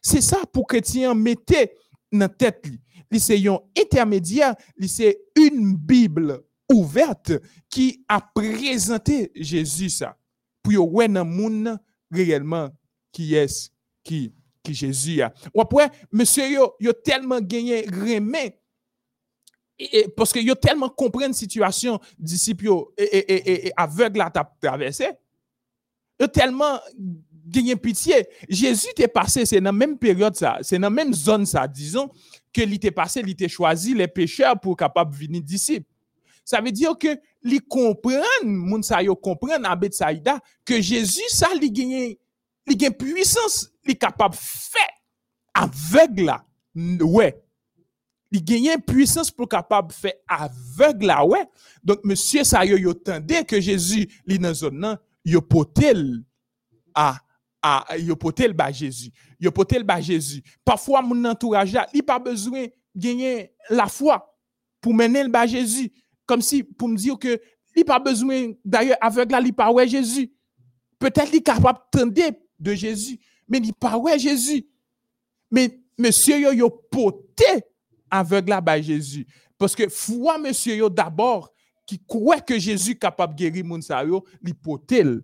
C'est ça pour chrétien mettez dans tête li. c'est un intermédiaire, c'est une Bible ouverte qui a présenté Jésus ça pour yo dans monde réellement qui est qui qui Jésus a. Ou après monsieur yo tellement gagné remé et, parce que yo tellement comprennent situation disciples et, et, aveugle à traversé. Yo tellement gagné pitié. Jésus t'est passé, c'est dans la même période ça, c'est dans la même zone ça, disons que l'était passé, il était choisi les pécheurs pour capable venir disciples. Ça veut dire que les comprennent, moun sa yo comprennent à Bethsaïda que Jésus ça li gagne li gagne puissance, li capable faire aveugle. Ouais. Il gagne puissance pour capable faire aveugle là ouais. Donc monsieur ça yo yo que Jésus li dans zone yo potel à à yo pote le bas Jésus. Yo pote le bas Jésus. Parfois mon entourage là, il pas besoin gagner la foi pour mener le bas Jésus comme si pour me dire que il pas besoin d'ailleurs aveugle là, il pas ouais Jésus. Peut-être il capable de de Jésus, mais il pas ouais Jésus. Mais monsieur yo yo pote aveugle bas Jésus parce que foi monsieur d'abord qui croit que Jésus est capable de guérir moun sa yo, li potel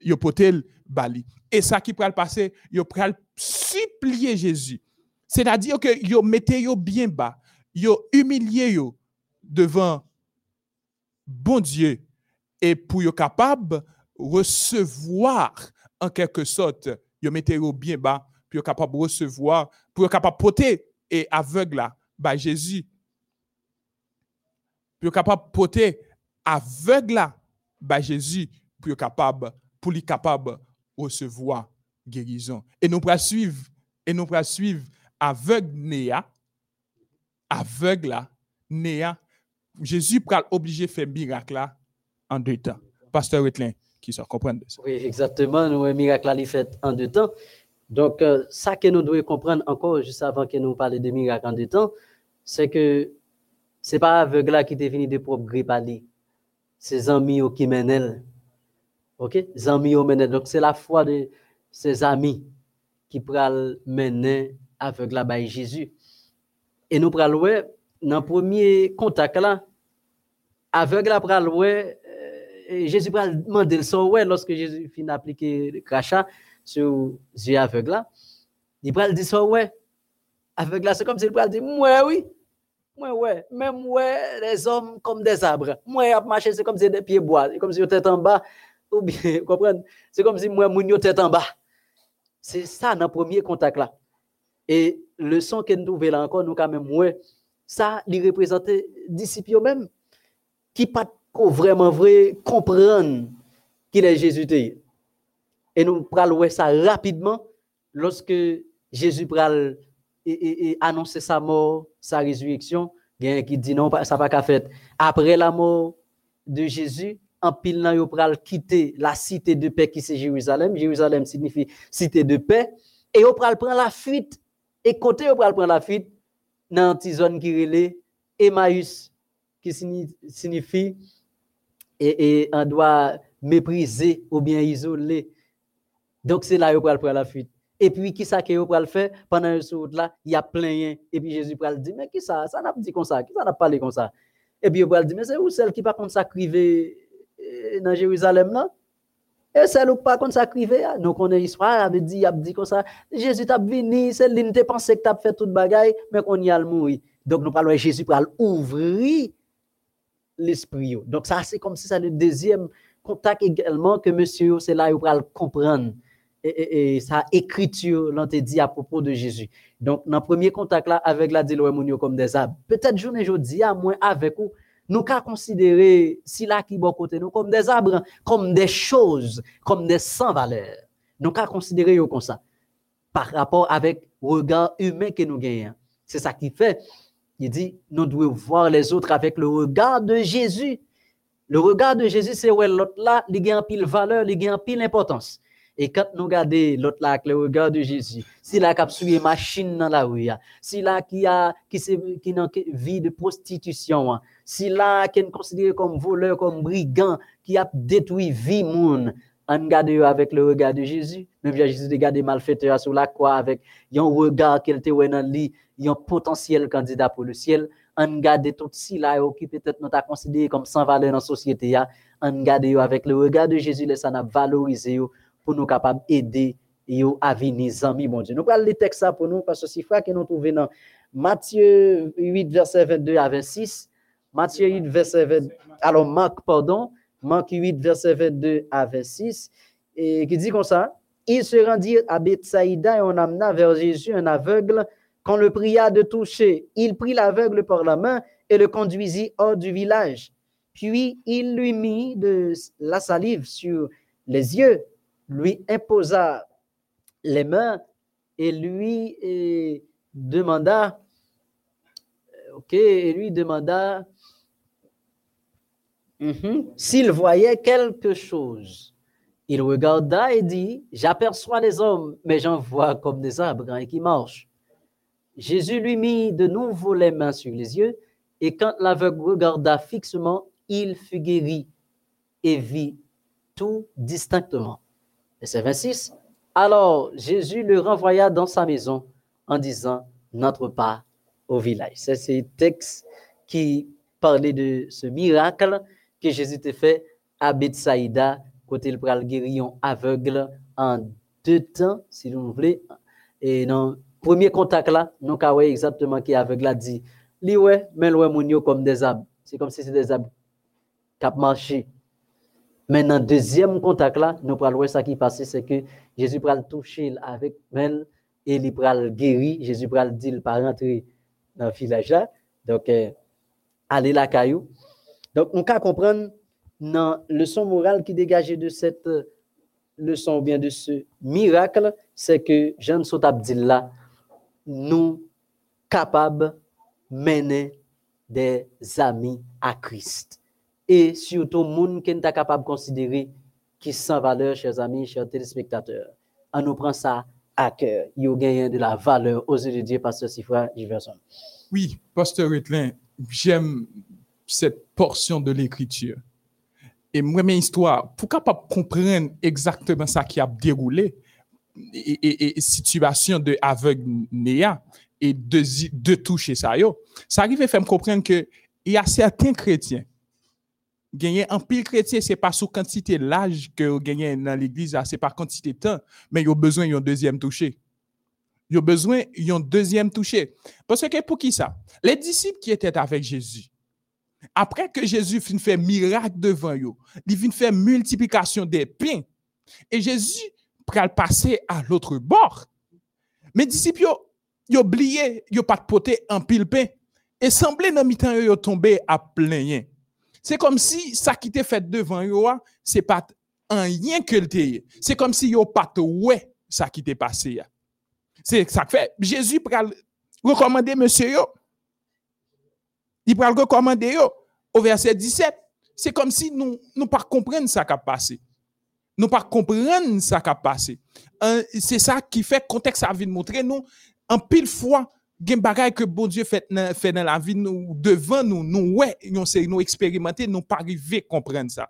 yo potel bali. Et ça qui le passer, yo pral supplier Jésus. C'est-à-dire que yo mettez yo bien bas, yo humilié yo devant bon Dieu et pour yo capable recevoir en quelque sorte, yo mettez yo bien bas, pour capable recevoir, pour yo capable porter et aveugle là, bah Jésus. Yo capable porter aveugle là, bah Jésus, pour yo capable pour lui capable recevoir guérison. Et nous pourrons suivre, et nous pourrons suivre aveugle Néa, aveugle là, Néa. Jésus obliger de faire miracle là en deux temps. Pasteur Wetlin, qui se comprend ça. Oui, exactement. Nous, un miracle là, fait en deux temps. Donc, euh, ça que nous devons comprendre encore, juste avant que nous parlions de miracle en temps, c'est que ce n'est pas aveugle là qui définit de propre grippe à lui. C'est amis qui mènent OK? Zami Donc, c'est la foi de ses amis qui pral mener la baille Jésus. Et nous pral dans le premier contact là, pral ouais, euh, Jésus pral demander le son lorsque Jésus finit d'appliquer le crachat sur yeux aveugle là. Il pral dire ça ouais. Aveugle là, c'est comme s'il pral dire moi oui. Moi ouais, même ouais, les hommes comme des arbres. Moi à marcher c'est comme si des pieds bois, comme si était en bas ou bien, (laughs) comprendre C'est comme si moi, mon tête en bas. C'est ça, dans le premier contact là. Et le son que nous trouvons là encore, nous, quand même, ouais, ça, il représente disciples même, qui pas vraiment vrai comprendre qu'il est Jésus. Et nous prenons ça rapidement lorsque Jésus pral et, annoncer sa mort, sa résurrection. Il y a qui dit non, ça pas fait. Après la mort de Jésus, en pile nan yo pral quitter la cité de paix qui c'est Jérusalem. Jérusalem signifie cité de paix. Et yo pral prendre la fuite. Et côté yo pral prendre la fuite, dans une zone qui relait Emmaüs, qui signifie et, on doit mépriser ou bien isoler. Donc c'est là yo pral prendre la fuite. Et puis, qui ça que yo pral faire? Pendant ce route là, il y a plein et puis Jésus pral dit mais qui ça? Ça n'a pas dit comme ça, qui ça n'a parlé comme ça? Et puis yo pral dit mais c'est où celle qui pas contre sacrifier dans Jérusalem là? Et c'est nous pas comme ça crivé, nous connaissons l'histoire, avait dit, a dit comme ça, Jésus t'a venu, c'est l'une te pensé que t'a fait toute bagaille, mais qu'on y a le mourir. Donc nous parlons Jésus pour ouvrir l'esprit. Donc ça c'est comme si c'est le deuxième contact également que monsieur c'est là où pour comprendre et, sa écriture l'ont dit à propos de Jésus. Donc dans le premier contact là avec la Diloé comme des arbres. Peut-être journée aujourd'hui à moins avec vous nous qu'à considérer si là qui bon côté nous comme des arbres, comme des choses, comme des sans valeur. Nous qu'à considérer comme ça par rapport avec le regard humain que nous gagnons. C'est ça qui fait. Il dit, nous devons voir les autres avec le regard de Jésus. Le regard de Jésus, c'est où l'autre là, il gagne pile valeur, il gagne pile importance. Et quand nous regardons l'autre là avec le regard de Jésus, si qui a machine dans la rue, si là qui a qui vie de prostitution, si là qui est considéré comme voleur, comme brigand, qui a détruit vie monde, on avec le regard de Jésus. Même Jésus regarde malfaiteurs sur la croix avec un regard qu'il était dans un potentiel candidat pour le ciel. On regarde tout si là qui peut-être nous a considéré comme sans valeur dans la société, on regarde avec le regard de Jésus, ça n'a valorisé pour nous capables d'aider à venir amis, mon Dieu. Nous parlons les textes pour nous parce que c'est frère que nous trouvons dans Matthieu 8, verset 22 à 26. Matthieu 8, verset 22. Alors, Marc, pardon. Marc 8, verset 22 à 26. Et qui dit comme ça. Il se rendit à Bethsaïda et on amena vers Jésus un aveugle qu'on le pria de toucher. Il prit l'aveugle par la main et le conduisit hors du village. Puis il lui mit de la salive sur les yeux lui imposa les mains et lui eh, demanda, euh, ok, lui demanda mhm, s'il voyait quelque chose. Il regarda et dit, J'aperçois des hommes, mais j'en vois comme des arbres hein, qui marchent. Jésus lui mit de nouveau les mains sur les yeux, et quand l'aveugle regarda fixement, il fut guéri et vit tout distinctement. Verset 26. Alors Jésus le renvoya dans sa maison en disant, N'entre pas au village. C'est ce texte qui parlait de ce miracle que Jésus a fait à Bethsaïda, côté le pral guérillon aveugle en deux temps, si vous voulez. Et dans le premier contact là, nous avons exactement qui aveugle a dit, li ouais, mais comme des arbres. C'est comme si c'était des arbres qui marché. Maintenant, deuxième contact là, nous pral ça qui passe, c'est que Jésus pral toucher avec Mel et il pral guéri. Jésus pral dit, il pas rentrer dans le village là. Donc, euh, aller la caillou. Donc, on peut comprendre dans leçon morale qui dégageait de cette euh, leçon ou bien de ce miracle, c'est que Jean Sotabdilla nous capables de mener des amis à Christ. Et surtout, monde qui est capable de considérer qui sans valeur, chers amis, chers téléspectateurs. On nous prend ça à cœur. Il y a gagné de la valeur aux yeux de Dieu, Pasteur Sifra Giverson. Oui, Pasteur Rutlin, j'aime cette portion de l'écriture. Et moi, mes histoires, pour capable comprendre exactement ça qui a déroulé, et, et, situation de aveugle néa et de, toucher ça, yo, ça arrive à faire comprendre que il y a certains chrétiens, gagner un pile chrétien, c'est pas sous quantité l'âge que vous gagnez dans l'église, c'est pas quantité de temps, mais ils ont besoin d'un deuxième toucher. Ils ont besoin d'un deuxième toucher. Parce que pour qui ça? Les disciples qui étaient avec Jésus, après que Jésus fin fait miracle devant eux, il vient faire multiplication des pains. Et Jésus pral passer à l'autre bord. Mais disciples ont oublié, ils pas poté en pile pain et semblait dans mi-temps yo tombé à plein. C'est comme si ça qui était fait devant eux, c'est pas un rien que le C'est comme si yo pas ouais ça qui était passé. C'est ça que fait Jésus pral recommander monsieur yo il le recommander au verset 17. C'est comme si nous ne pas comprendre ça qui a passé. Nous pas comprendre ça qui a passé. C'est ça qui fait contexte a envie de montrer nous en pile fois gen bagay que bon fait fait dans la vie nous devant nous nous ouais nous c'est nous expérimenter nous pas arriver comprendre ça.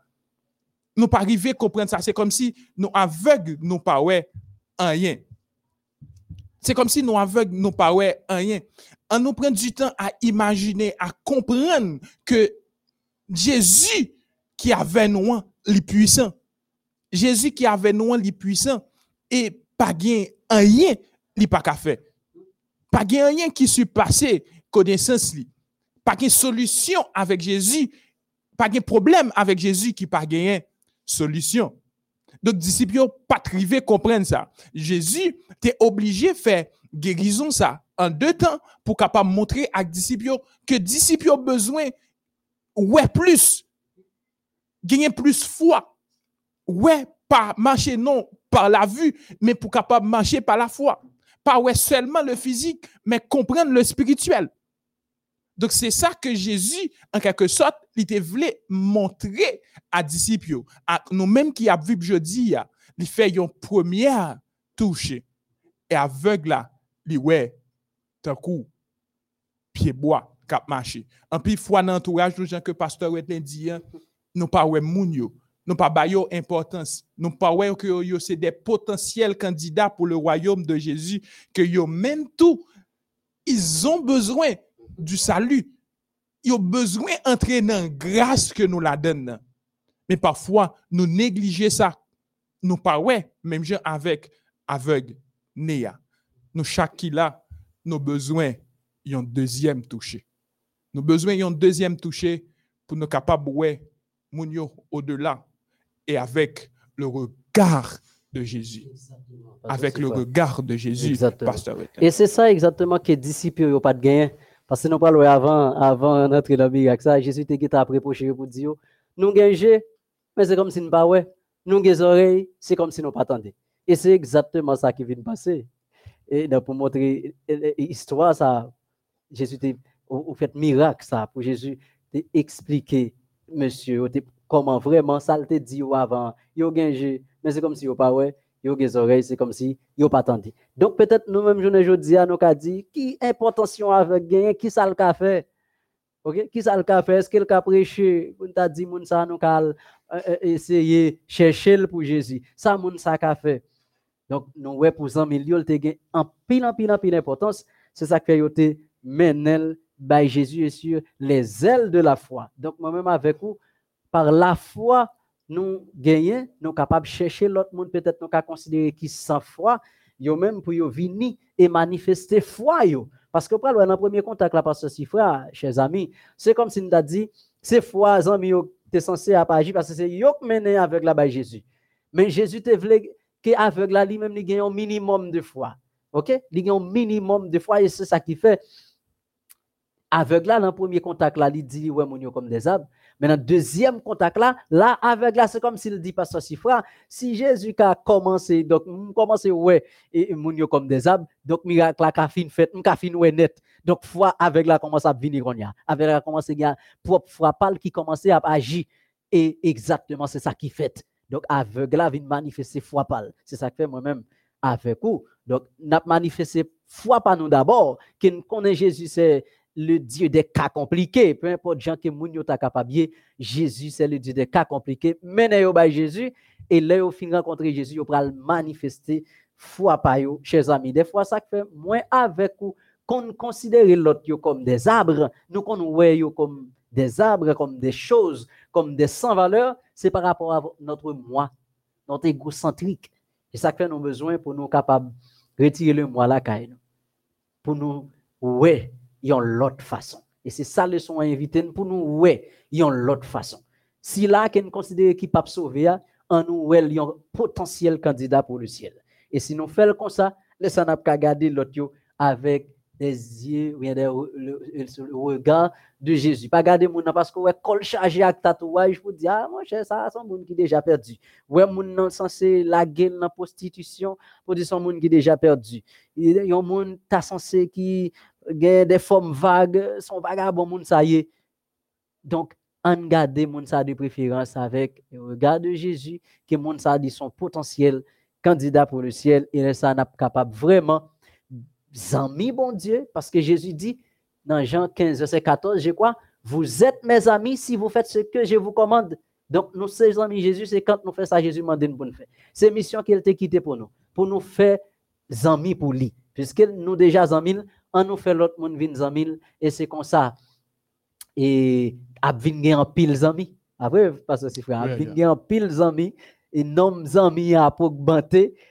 Nous pas arriver comprendre ça, c'est comme si nous aveugles nous pas ouais rien. C'est comme si nous aveugles nous pas ouais rien on nous prend du comprendre que Jésus qui avait nous, les puissants, Jésus qui avait nous, les puissants, et pas gain rien, li pas qu'à faire. Pas gain rien qui se passé connaissance li. Pas gain solution avec Jésus, pas gain problème avec Jésus qui pas solution. Donc, disciples, pas trivé comprendre ça. Jésus, t'es obligé de faire guérison ça en deux temps pour capable montrer à disciples que disciples ont besoin ouais plus gagner plus foi ouais pas marcher non par la vue mais pour capable marcher par la foi pas ouais seulement le physique mais comprendre le spirituel. Donc c'est ça que Jésus en quelque sorte il voulait montrer à disciples à nous mêmes qui a vu jeudi il fait une première touche. Et aveugle là li ouais tant coup pied bois cap marché. En plus fois dans entourage de gens que pasteur Wetlin dit hein, nous pas ouais moun yo nous pas ba yo importance. Nous pas ouais que c'est des potentiels candidats pour le royaume de Jésus que yo même tout ils ont besoin du salut. Ils ont besoin d'entrer dans grâce que nous la donne mais parfois nous négliger ça. Nous pas ouais même gens avec aveugle néa nous chaque qui là nos besoins un deuxième touché. Nos besoins un deuxième touché pour nous capables ouais au-delà et avec le regard de Jésus. Avec le regard de Jésus, pasteur. Et c'est ça exactement que les disciples n'ont pas de gain. Parce que nous parlons avant, avant d'entrer dans le miracle, ça, Jésus t'a reproché pour dire, nous gagnons, mais c'est comme si nous pas ouais. Nous avons oreilles, c'est comme si nous pas attendions. Et c'est exactement ça qui vient de passer. Et pour montrer l'histoire, ça, Jésus a fait miracle, ça, pour Jésus expliquer, monsieur, comment vraiment ça te dit avant. Il a mais c'est comme si yo pas ouais, yo des oreilles, c'est comme si yo pas entendu. Donc peut-être nous-mêmes journée aujourd'hui nous ka dit qui importance avec gain, qui ça le fait? OK, qui ça le fait? Est-ce qu'il a prêché? On t'a dit moun ça nous ka euh, euh, essayer chercher pour Jésus. Ça moun ça ka fait. Donc nous ouais pour 100 millions, te gain en pile en pile en pile importance, c'est ça que yo te menel by Jésus sur les ailes de la foi. Donc moi-même avec vous par la foi nous gagnons, nous capables de chercher l'autre monde, peut-être nous qu'à considérer qui sans foi, yo même pour yo venir et manifester foi. Parce que pour le premier contact là, parce que frère, chers amis, c'est comme si nous a dit, c'est foi, amis, t'es censé agir parce que c'est yo mené avec la Jésus. Mais Jésus te voulait qu'avec la lui-même, un minimum de foi. OK? Il gagne un minimum de foi et c'est ça qui fait là, dans le premier contact là, il dit ouais mon comme des arbres. Le deuxième contact là, là aveugle là, c'est comme s'il dit pasteur Sifra, si Jésus a commencé donc commencé ouais et mon comme des arbres, donc miracle là a fin fait, a fin ouais net. Donc foi avec là commence à venir on a. Avec là commence à propre foi pâle qui commence à agir et exactement c'est ça qui fait. Donc aveugle là vient manifester foi pâle. C'est ça que fait moi-même avec vous. Donc n'a manifesté foi pas nous d'abord, qu'on connaît Jésus c'est le Dieu des cas compliqués. Peu importe gens que moun yo Jésus c'est le Dieu des cas compliqués. Menez yo by Jésus et là yo fin rencontrer Jésus, yo pral manifester foi pa yo, chers amis. Des fois ça fait moins avec ou qu'on considère l'autre comme des arbres, nous qu'on yo comme des arbres, comme des choses, comme des sans valeur, c'est par rapport à notre moi, notre égocentrique. Et ça fait nous besoin pour nous capables retirer le moi là pour nous ouais y a l'autre façon. Et c'est ça le son invité pour nous, ouais, y a l'autre façon. Si là, qu'on considère qu'il peut sauver, en nous, ouais, y a un potentiel candidat pour le ciel. Et si nous faisons comme ça, laissez nous garder l'autre avec des yeux, ou le, regard de Jésus. Pas garder mon parce que ouais, col chargé avec tatouage, vous dis, ah, mon cher, ça, c'est un monde qui déjà perdu. Ouais, mon non censé la gueule dans la prostitution, pour dire, c'est un monde qui déjà perdu. Il y a un monde, t'as censé qui, des formes vagues, son vagabond, moun ça y est. Donc, on garde moun ça de préférence avec le regard de Jésus, que moun ça dit son potentiel candidat pour le ciel, et ça n'a capable vraiment amis, bon Dieu, parce que Jésus dit dans Jean 15, verset 14, je crois, vous êtes mes amis si vous faites ce que je vous commande. Donc, nous, ses amis Jésus, c'est quand nous faisons ça, Jésus m'a nous faire. C'est mission qu'il t'a quitté pour nous, pour nous faire amis pour lui. Puisque nous déjà amis, on nous fait l'autre monde vin amis, et c'est comme ça. Et a vin en pile amis. Après, parce que c'est frère, a vin en pile amis, et nom amis à pour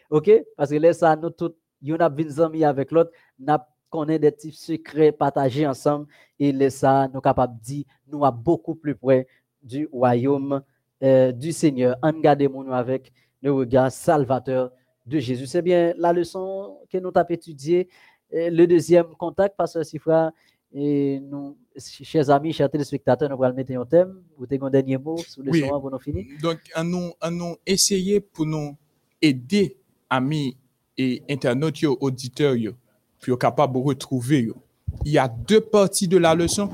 ok? Parce que là, ça, nous tous yon a vin zami avec l'autre, n'a connaît des petits secrets partagés ensemble et les ça nous capable dit nous a beaucoup plus près du royaume euh, du Seigneur. En nous avec le regard salvateur de Jésus. C'est bien la leçon que nous avons étudiée. Le deuxième contact, Pasteur Sifra, et nous, chers amis, chers téléspectateurs, nous allons mettre un thème. Vous avez un dernier mot sur le son pour nous finir? Donc, à nous, à nous essayer pour nous aider, amis et internautes, auditeurs, pour capable de retrouver. Il y a deux parties de la leçon.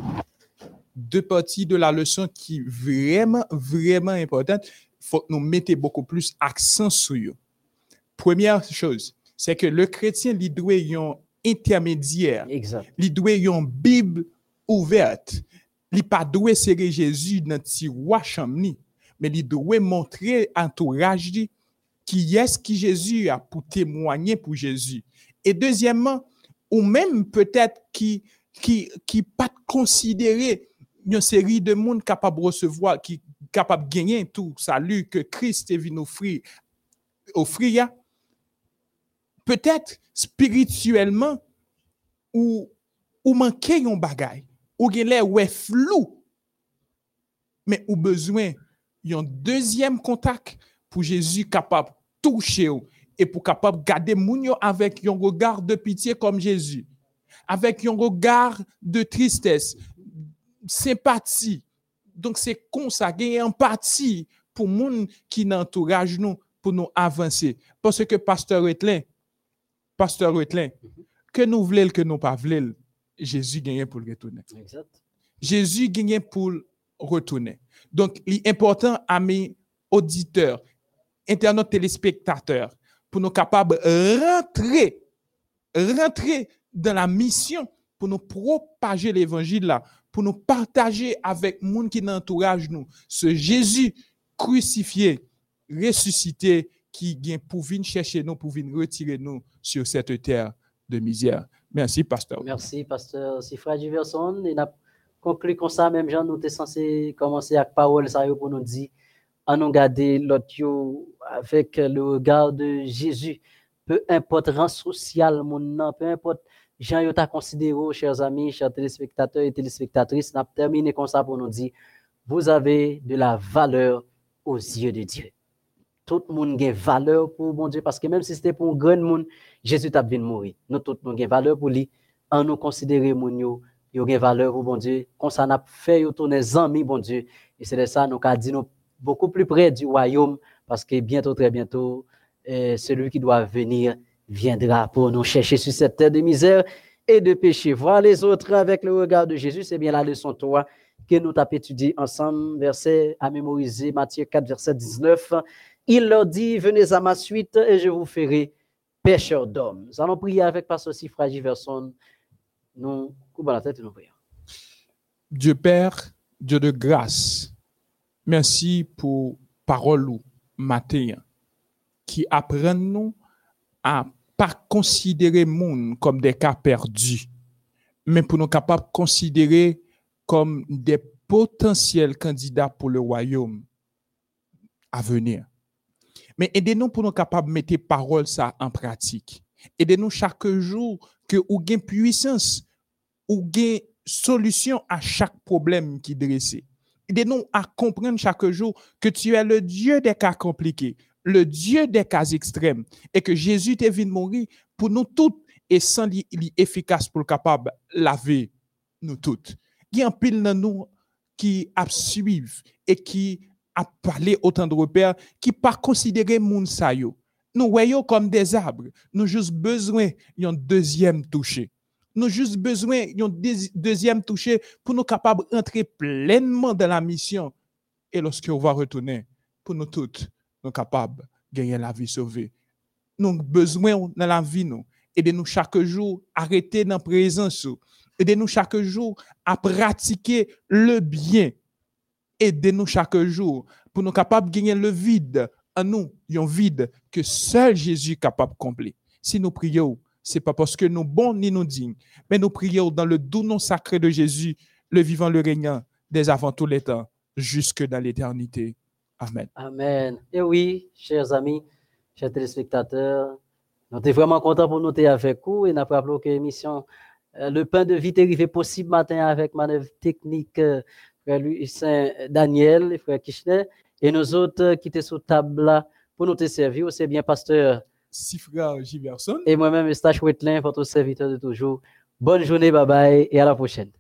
Deux parties de la leçon qui vraiment, vraiment importantes. Il faut que nous mettions beaucoup plus accent sur eux. Première chose, c'est que le chrétien, il doit intermédiaire. Exact. Il doit une Bible ouverte. Il pas doit serrer Jésus dans le roi chamni, mais il doit montrer entourage qui est-ce que Jésus a pour témoigner pour Jésus. Et deuxièmement, ou même peut-être qui qui qui pas considérer une série de monde capable de recevoir, qui capable de gagner tout salut que Christ est venu offrir, offrir peut-être spirituellement ou ou manquer un bagage, ou gen ou est flou, mais ou besoin un deuxième contact pour Jésus capable de toucher et pour capable garder moun avec un regard de pitié comme Jésus, avec un regard de tristesse, sympathie. Donc c'est comme ça, empathie pour moun qui n'entourage nous pour nous avancer. Parce que pasteur Retlin, pasteur Retlin, que nous voulons, que nous pas voulons, Jésus gagne pour retourner. Jésus gagne pour retourner. Donc, l'important, à mes auditeurs, internautes téléspectateurs, pour nous capables de rentrer, rentrer dans la mission pour nous propager l'évangile là, pour nous partager avec le monde qui nous entourage nous, ce Jésus crucifié, ressuscité, qui vient pour venir chercher nous, pour venir retirer nous sur cette terre de misère. Merci, pasteur. Merci, pasteur Sifra Diverson. Et n'a conclu comme ça, même Jean, nous sommes censés commencer avec parole ça pour nous dire, à nous garder l'autre avec le regard de Jésus. Peu importe rang social, mon peu importe Jean yo t'a considéré, chers amis, chers téléspectateurs et téléspectatrices, n'a terminé comme ça pour nous dire, vous avez de la valeur aux yeux de Dieu. Tout le monde a valeur pour mon Dieu, parce que même si c'était pour un grand monde, Jésus t'a bien mourir. Nous, tout le monde valeur pour lui, en nous considérer mon yo a valeur pour mon Dieu. Comme ça, n'a fait tourner amis, bon Dieu. Et c'est de ça, nous avons dit beaucoup plus près du royaume, parce que bientôt, très bientôt, euh, celui qui doit venir viendra pour nous chercher sur cette terre de misère et de péché. Voir les autres avec le regard de Jésus, c'est bien la leçon 3 que nous avons étudié ensemble, verset à mémoriser, Matthieu 4, verset 19. Il leur dit, venez à ma suite et je vous ferai pécheur d'hommes. Nous allons prier avec Pasteur Sifra Verson. Nous coupons la tête et nous prions. Dieu Père, Dieu de grâce, merci pour parole matin qui apprennent nous à pas considérer monde comme des cas perdus, mais pour nous capables considérer comme des potentiels candidats pour le royaume à venir. Mais aidez-nous pour nous capables de mettre parole ça en pratique. Aidez-nous chaque jour que ou gain puissance ou gain solution à chaque problème qui dressé. Aidez-nous à comprendre chaque jour que tu es le Dieu des cas compliqués, le Dieu des cas extrêmes et que Jésus est venu mourir pour nous toutes et sans lui efficace pour le capable laver nous toutes. Il y a un pile nous qui et qui a parlé autant de repères qui pas considéré moun sa Nous voyons comme des arbres. Nous juste besoin d'un deuxième toucher. Nous juste besoin d'un deuxième toucher pour nous capables d'entrer pleinement dans la mission. Et lorsque on va retourner, pour nous toutes, nous capables de gagner la vie sauvée. Nous avons besoin dans la vie, nous. Aidez-nous chaque jour à arrêter dans la présence. Aidez-nous chaque jour à pratiquer le bien. Aidez-nous chaque jour pour nous capables de gagner le vide en nous, un vide que seul Jésus est capable de combler. Si nous prions, ce n'est pas parce que nous bons ni nous dignes, mais nous prions dans le doux nom sacré de Jésus, le vivant, le régnant, dès avant tous les temps, jusque dans l'éternité. Amen. Amen. Et oui, chers amis, chers téléspectateurs, nous sommes vraiment contents pour nous être avec vous et nous avons que l'émission euh, Le pain de vie est arrivé possible matin avec manœuvre technique frère Saint Daniel, frère Kishner, et nous autres qui étaient sous table pour nous te servir, c'est bien pasteur Sifra Giverson. Et moi-même, Stache Wetlin, votre serviteur de toujours. Bonne journée, bye bye et à la prochaine.